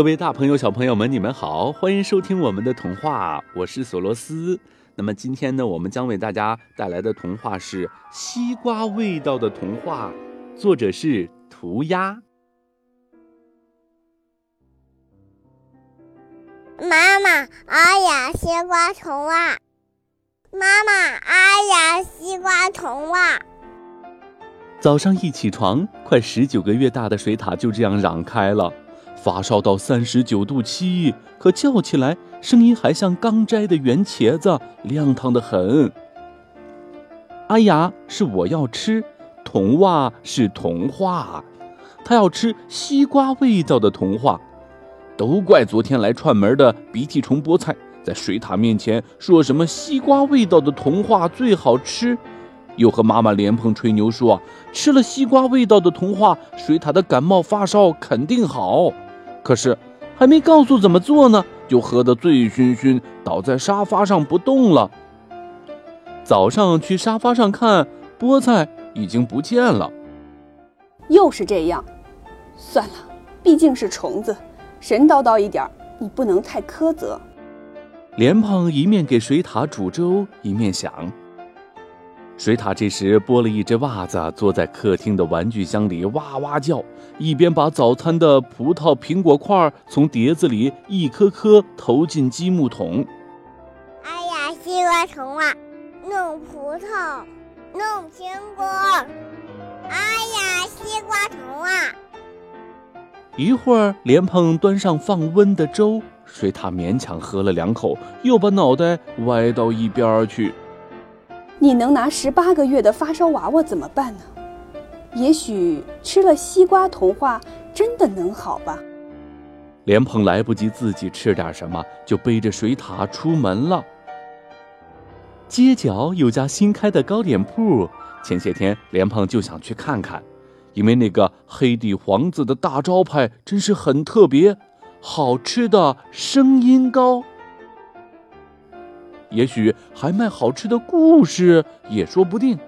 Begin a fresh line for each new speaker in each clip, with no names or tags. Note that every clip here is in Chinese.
各位大朋友、小朋友们，你们好，欢迎收听我们的童话，我是索罗斯。那么今天呢，我们将为大家带来的童话是《西瓜味道的童话》，作者是涂鸦。
妈妈，哎呀，西瓜童话！妈妈，哎呀，西瓜童话！
早上一起床，快十九个月大的水獭就这样嚷开了。发烧到三十九度七，可叫起来声音还像刚摘的圆茄子，亮堂的很。哎呀，是我要吃，童话是童话，他要吃西瓜味道的童话。都怪昨天来串门的鼻涕虫菠菜，在水獭面前说什么西瓜味道的童话最好吃，又和妈妈莲蓬吹牛说吃了西瓜味道的童话，水獭的感冒发烧肯定好。可是，还没告诉怎么做呢，就喝得醉醺醺，倒在沙发上不动了。早上去沙发上看，菠菜已经不见了。
又是这样，算了，毕竟是虫子，神叨叨一点，你不能太苛责。
莲蓬一面给水獭煮粥，一面想。水獭这时剥了一只袜子，坐在客厅的玩具箱里哇哇叫，一边把早餐的葡萄、苹果块从碟子里一颗颗投进积木桶。
哎呀，西瓜虫啊，弄葡萄，弄苹果。哎呀，西瓜虫啊！
一会儿，莲蓬端上放温的粥，水獭勉强喝了两口，又把脑袋歪到一边去。
你能拿十八个月的发烧娃娃怎么办呢？也许吃了西瓜童话真的能好吧。
莲蓬来不及自己吃点什么，就背着水獭出门了。街角有家新开的糕点铺，前些天莲蓬就想去看看，因为那个黑底黄字的大招牌真是很特别，好吃的声音糕。也许还卖好吃的故事也说不定。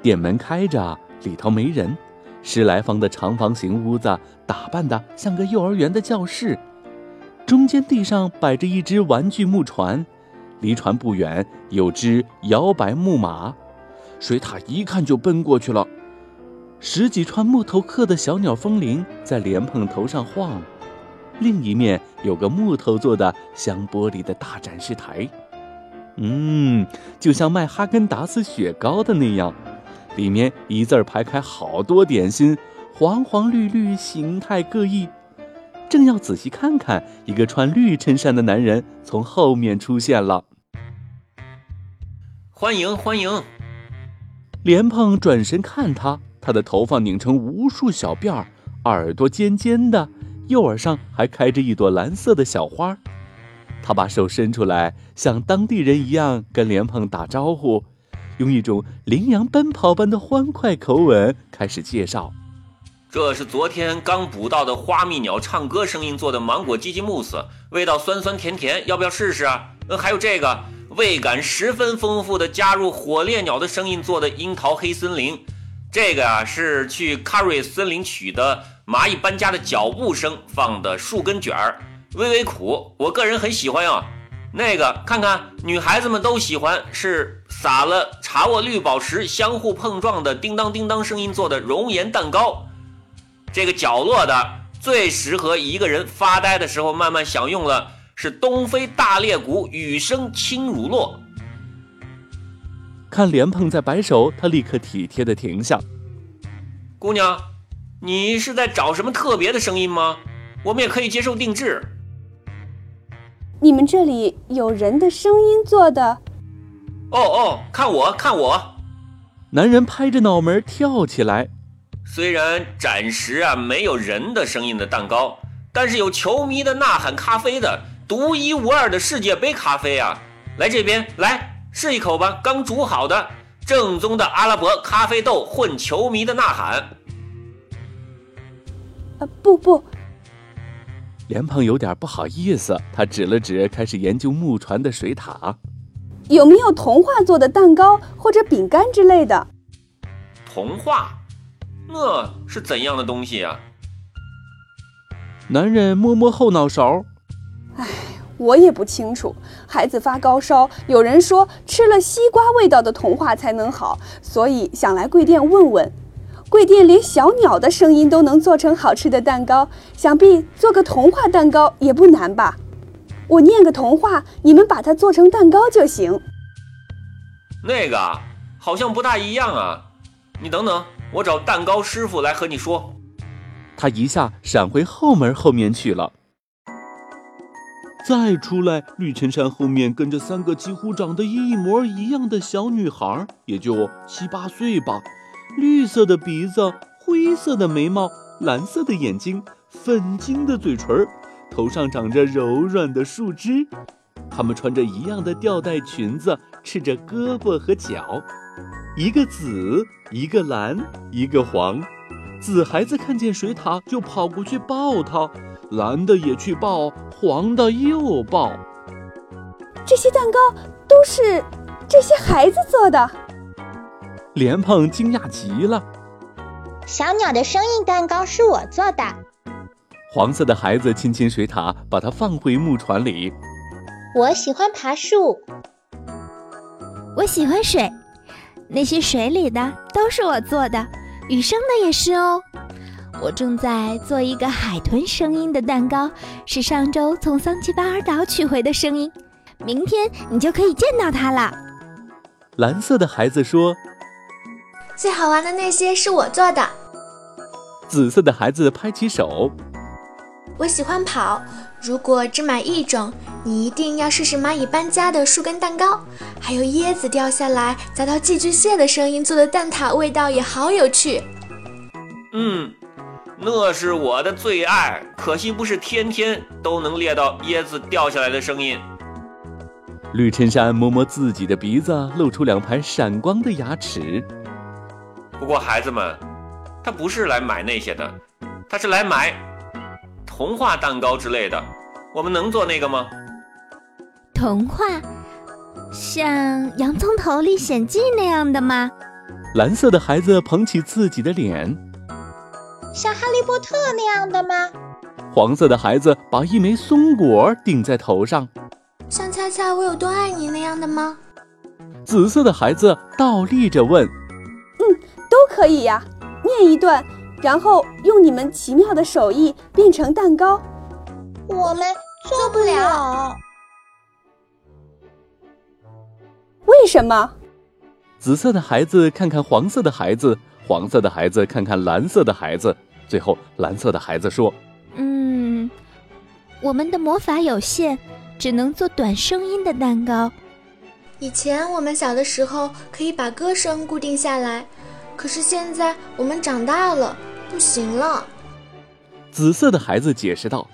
店门开着，里头没人。十来方的长方形屋子，打扮的像个幼儿园的教室。中间地上摆着一只玩具木船，离船不远有只摇摆木马。水獭一看就奔过去了。十几串木头刻的小鸟风铃在莲蓬头上晃。另一面有个木头做的镶玻璃的大展示台。嗯，就像卖哈根达斯雪糕的那样，里面一字排开好多点心，黄黄绿绿，形态各异。正要仔细看看，一个穿绿衬衫的男人从后面出现了。
欢迎欢迎！
莲蓬转身看他，他的头发拧成无数小辫儿，耳朵尖尖的，右耳上还开着一朵蓝色的小花。他把手伸出来，像当地人一样跟莲蓬打招呼，用一种羚羊奔跑般的欢快口吻开始介绍：“
这是昨天刚捕到的花蜜鸟唱歌声音做的芒果鸡精慕斯，味道酸酸甜甜，要不要试试啊？呃，还有这个味感十分丰富的加入火烈鸟的声音做的樱桃黑森林，这个啊是去卡瑞森林取的蚂蚁搬家的脚步声放的树根卷儿。”微微苦，我个人很喜欢啊。那个看看，女孩子们都喜欢，是撒了茶沃绿宝石相互碰撞的叮当叮当声音做的熔岩蛋糕。这个角落的最适合一个人发呆的时候慢慢享用了，是东非大裂谷雨声轻乳酪。
看莲蓬在摆手，他立刻体贴的停下。
姑娘，你是在找什么特别的声音吗？我们也可以接受定制。
你们这里有人的声音做的？
哦哦，看我，看我！
男人拍着脑门跳起来。
虽然暂时啊没有人的声音的蛋糕，但是有球迷的呐喊咖啡的独一无二的世界杯咖啡啊！来这边来试一口吧，刚煮好的正宗的阿拉伯咖啡豆混球迷的呐喊。
呃，不不。
莲蓬有点不好意思，他指了指开始研究木船的水塔，
有没有童话做的蛋糕或者饼干之类的？
童话，那是怎样的东西呀？
男人摸摸后脑勺，
唉，我也不清楚。孩子发高烧，有人说吃了西瓜味道的童话才能好，所以想来贵店问问。贵店连小鸟的声音都能做成好吃的蛋糕，想必做个童话蛋糕也不难吧？我念个童话，你们把它做成蛋糕就行。
那个好像不大一样啊！你等等，我找蛋糕师傅来和你说。
他一下闪回后门后面去了。再出来，绿衬衫后面跟着三个几乎长得一模一样的小女孩，也就七八岁吧。绿色的鼻子，灰色的眉毛，蓝色的眼睛，粉晶的嘴唇，头上长着柔软的树枝。她们穿着一样的吊带裙子，赤着胳膊和脚，一个紫，一个蓝，一个黄。紫孩子看见水獭就跑过去抱它，蓝的也去抱，黄的又抱。
这些蛋糕都是这些孩子做的。
莲蓬惊讶极了。
小鸟的声音蛋糕是我做的。
黄色的孩子亲亲水獭，把它放回木船里。
我喜欢爬树。
我喜欢水，那些水里的都是我做的，雨声的也是哦。我正在做一个海豚声音的蛋糕，是上周从桑奇巴尔岛取回的声音，明天你就可以见到它了。
蓝色的孩子说。
最好玩的那些是我做的。
紫色的孩子拍起手。
我喜欢跑。如果只买一种，你一定要试试蚂蚁搬家的树根蛋糕，还有椰子掉下来砸到寄居蟹的声音做的蛋挞，味道也好有趣。
嗯，那是我的最爱，可惜不是天天都能猎到椰子掉下来的声音。
绿衬衫摸摸自己的鼻子，露出两排闪光的牙齿。
不过孩子们，他不是来买那些的，他是来买童话蛋糕之类的。我们能做那个吗？
童话，像《洋葱头历险记》那样的吗？
蓝色的孩子捧起自己的脸。
像《哈利波特》那样的吗？
黄色的孩子把一枚松果顶在头上。
像《恰恰我有多爱你》那样的吗？
紫色的孩子倒立着问。
都可以呀，念一段，然后用你们奇妙的手艺变成蛋糕。
我们做不了。
为什么？
紫色的孩子看看黄色的孩子，黄色的孩子看看蓝色的孩子，最后蓝色的孩子说：“
嗯，我们的魔法有限，只能做短声音的蛋糕。
以前我们小的时候可以把歌声固定下来。”可是现在我们长大了，不行了。
紫色的孩子解释道：“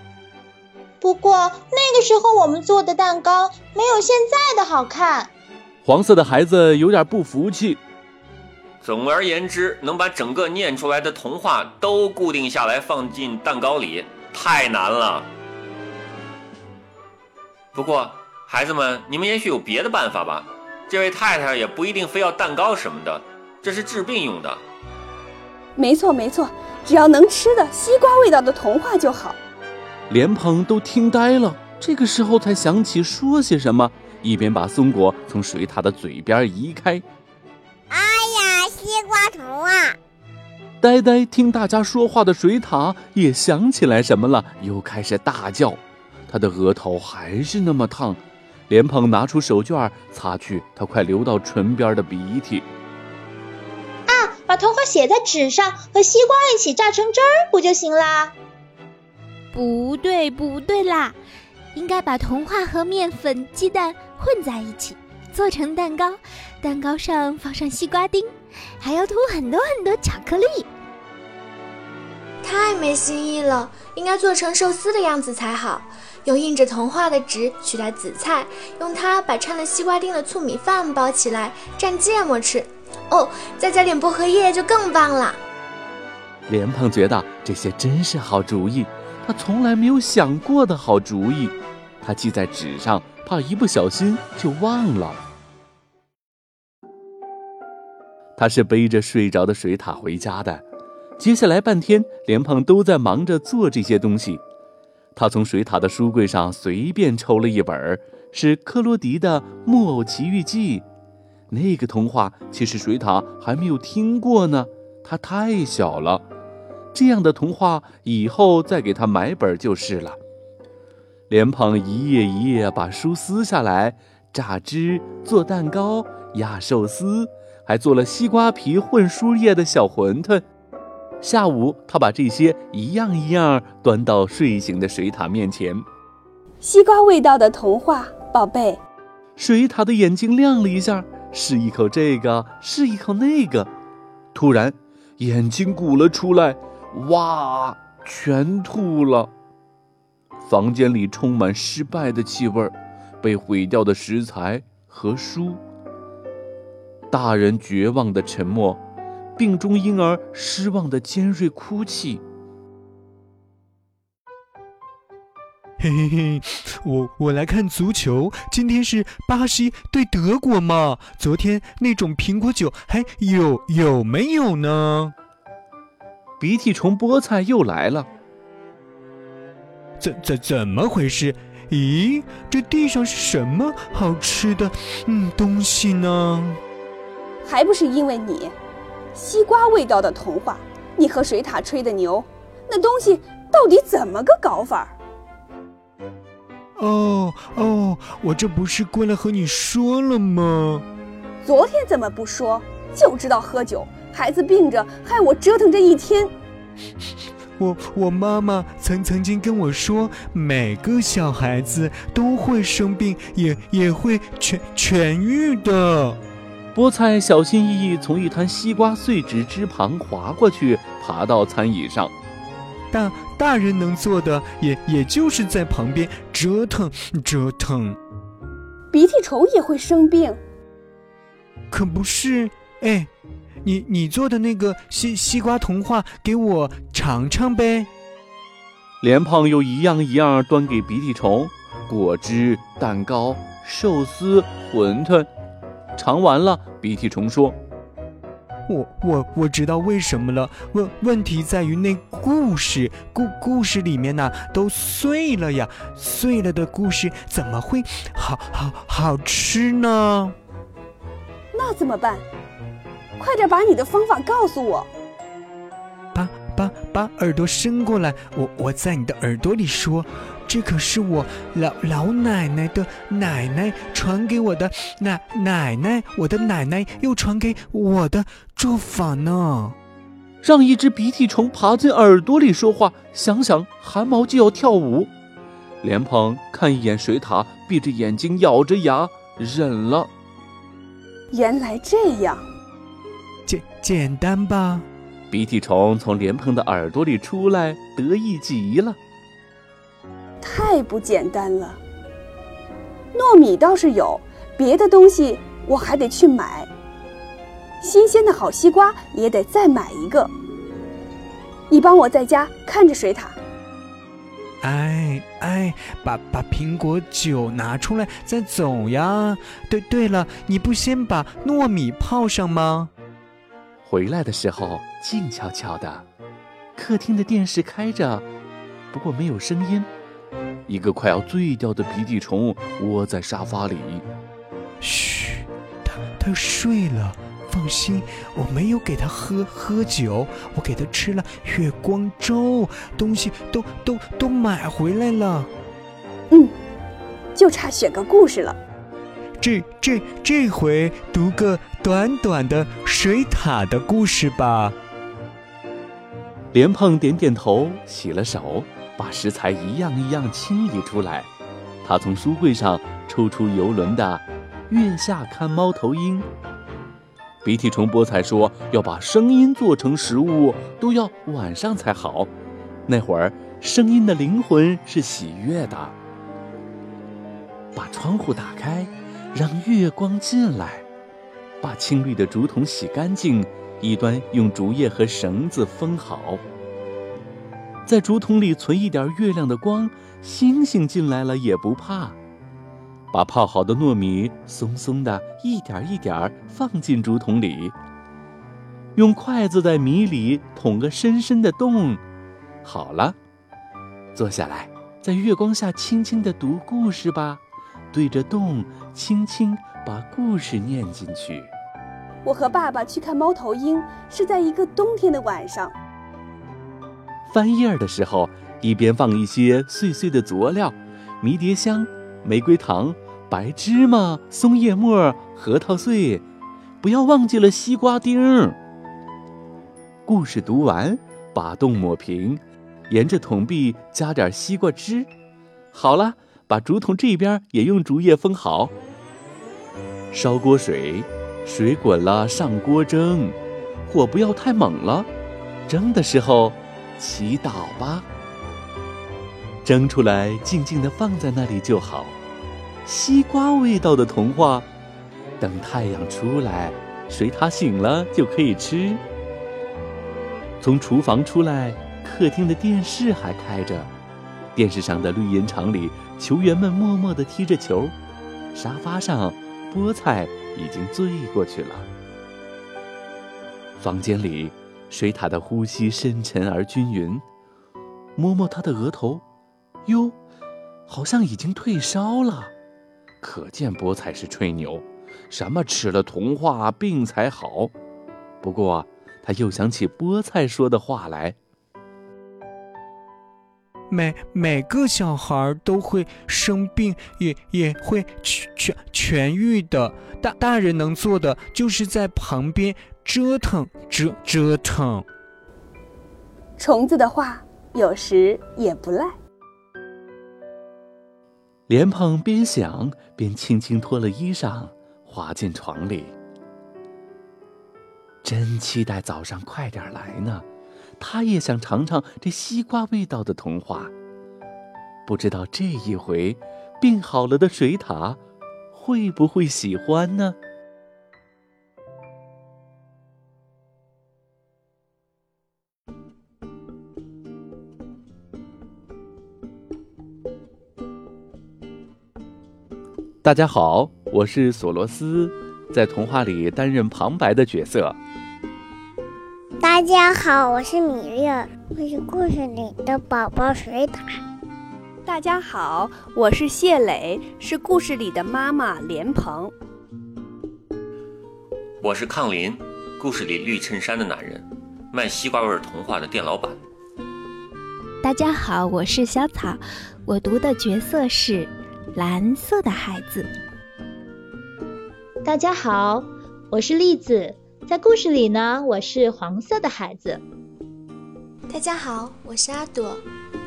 不过那个时候我们做的蛋糕没有现在的好看。”
黄色的孩子有点不服气。
总而言之，能把整个念出来的童话都固定下来放进蛋糕里，太难了。不过，孩子们，你们也许有别的办法吧？这位太太也不一定非要蛋糕什么的。这是治病用的，
没错没错，只要能吃的西瓜味道的童话就好。
莲蓬都听呆了，这个时候才想起说些什么，一边把松果从水獭的嘴边移开。
哎呀，西瓜童话！
呆呆听大家说话的水獭也想起来什么了，又开始大叫。他的额头还是那么烫，莲蓬拿出手绢擦去他快流到唇边的鼻涕。
把童话写在纸上，和西瓜一起榨成汁儿，不就行啦？
不对，不对啦，应该把童话和面粉、鸡蛋混在一起，做成蛋糕。蛋糕上放上西瓜丁，还要涂很多很多巧克力。
太没新意了，应该做成寿司的样子才好。用印着童话的纸取代紫菜，用它把掺了西瓜丁的醋米饭包起来，蘸芥末吃。哦，再加点薄荷叶就更棒了。
莲蓬觉得这些真是好主意，他从来没有想过的好主意。他记在纸上，怕一不小心就忘了。他是背着睡着的水獭回家的。接下来半天，莲蓬都在忙着做这些东西。他从水塔的书柜上随便抽了一本，是克罗迪的《木偶奇遇记》。那个童话其实水獭还没有听过呢，它太小了。这样的童话以后再给他买本就是了。莲蓬一页一页把书撕下来，榨汁做蛋糕、压寿司，还做了西瓜皮混书叶的小馄饨。下午，他把这些一样一样端到睡醒的水獭面前。
西瓜味道的童话，宝贝。
水獭的眼睛亮了一下，试一口这个，试一口那个。突然，眼睛鼓了出来，哇，全吐了。房间里充满失败的气味，被毁掉的食材和书。大人绝望的沉默，病中婴儿失望的尖锐哭泣。
嘿嘿嘿，我我来看足球，今天是巴西对德国嘛？昨天那种苹果酒还有有没有呢？
鼻涕虫菠菜又来了。
怎怎怎么回事？咦，这地上是什么好吃的嗯东西呢？
还不是因为你，西瓜味道的童话，你和水獭吹的牛，那东西到底怎么个搞法？
哦哦，我这不是过来和你说了吗？
昨天怎么不说？就知道喝酒，孩子病着，害我折腾这一天。
我我妈妈曾曾经跟我说，每个小孩子都会生病，也也会痊痊愈的。
菠菜小心翼翼从一滩西瓜碎纸之旁滑过去，爬到餐椅上。
大大人能做的，也也就是在旁边折腾折腾。
鼻涕虫也会生病，
可不是？哎。你你做的那个西西瓜童话，给我尝尝呗。
莲胖又一样一样端给鼻涕虫，果汁、蛋糕、寿司、馄饨，尝完了，鼻涕虫说：“
我我我知道为什么了。问问题在于那故事故故事里面呢都碎了呀，碎了的故事怎么会好好好吃呢？
那怎么办？”快点把你的方法告诉我！
把耳朵伸过来，我我在你的耳朵里说，这可是我老老奶奶的奶奶传给我的奶奶奶，我的奶奶又传给我的做法呢。
让一只鼻涕虫爬进耳朵里说话，想想汗毛就要跳舞。莲蓬看一眼水獭，闭着眼睛咬着牙忍了。
原来这样。
简简单吧？
鼻涕虫从莲蓬的耳朵里出来，得意极了。
太不简单了。糯米倒是有，别的东西我还得去买。新鲜的好西瓜也得再买一个。你帮我在家看着水獭。
哎哎，把把苹果酒拿出来再走呀。对对了，你不先把糯米泡上吗？
回来的时候静悄悄的，客厅的电视开着，不过没有声音。一个快要醉掉的鼻涕虫窝在沙发里。
嘘，他他睡了，放心，我没有给他喝喝酒，我给他吃了月光粥，东西都都都买回来了。
嗯，就差选个故事了。
这这这回读个短短的水獭的故事吧。
莲蓬点点头，洗了手，把食材一样一样清理出来。他从书柜上抽出游轮的《月下看猫头鹰》。鼻涕虫菠菜说：“要把声音做成食物，都要晚上才好。那会儿，声音的灵魂是喜悦的。”把窗户打开。让月光进来，把青绿的竹筒洗干净，一端用竹叶和绳子封好。在竹筒里存一点月亮的光，星星进来了也不怕。把泡好的糯米松松的一点一点放进竹筒里，用筷子在米里捅个深深的洞。好了，坐下来，在月光下轻轻地读故事吧，对着洞轻轻把故事念进去。
我和爸爸去看猫头鹰，是在一个冬天的晚上。
翻页儿的时候，一边放一些碎碎的佐料，迷迭香、玫瑰糖、白芝麻、松叶末、核桃碎，不要忘记了西瓜丁。故事读完，把洞抹平，沿着桶壁加点西瓜汁。好了，把竹筒这边也用竹叶封好。烧锅水，水滚了上锅蒸，火不要太猛了。蒸的时候。祈祷吧，蒸出来静静地放在那里就好。西瓜味道的童话，等太阳出来，水獭醒了就可以吃。从厨房出来，客厅的电视还开着，电视上的绿茵场里，球员们默默地踢着球。沙发上，菠菜已经醉过去了。房间里。水獭的呼吸深沉而均匀，摸摸它的额头，哟，好像已经退烧了，可见菠菜是吹牛，什么吃了童话病才好。不过他又想起菠菜说的话来：
每每个小孩都会生病，也也会痊痊痊愈的。大大人能做的就是在旁边。折腾，折折腾。
虫子的话有时也不赖。
莲蓬边想边轻轻脱了衣裳，滑进床里。真期待早上快点来呢，他也想尝尝这西瓜味道的童话。不知道这一回，病好了的水獭会不会喜欢呢？大家好，我是索罗斯，在童话里担任旁白的角色。
大家好，我是米粒，我是故事里的宝宝水獭。
大家好，我是谢磊，是故事里的妈妈莲蓬。
我是抗林，故事里绿衬衫的男人，卖西瓜味童话的店老板。
大家好，我是小草，我读的角色是。蓝色的孩子。
大家好，我是栗子，在故事里呢，我是黄色的孩子。
大家好，我是阿朵，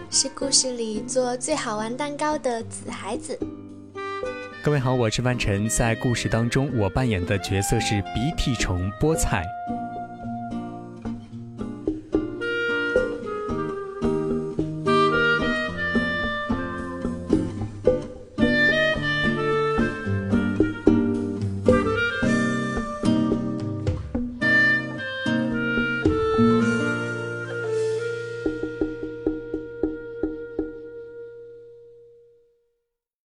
是故事里做最好玩蛋糕的紫孩子。
各位好，我是范晨，在故事当中，我扮演的角色是鼻涕虫菠菜。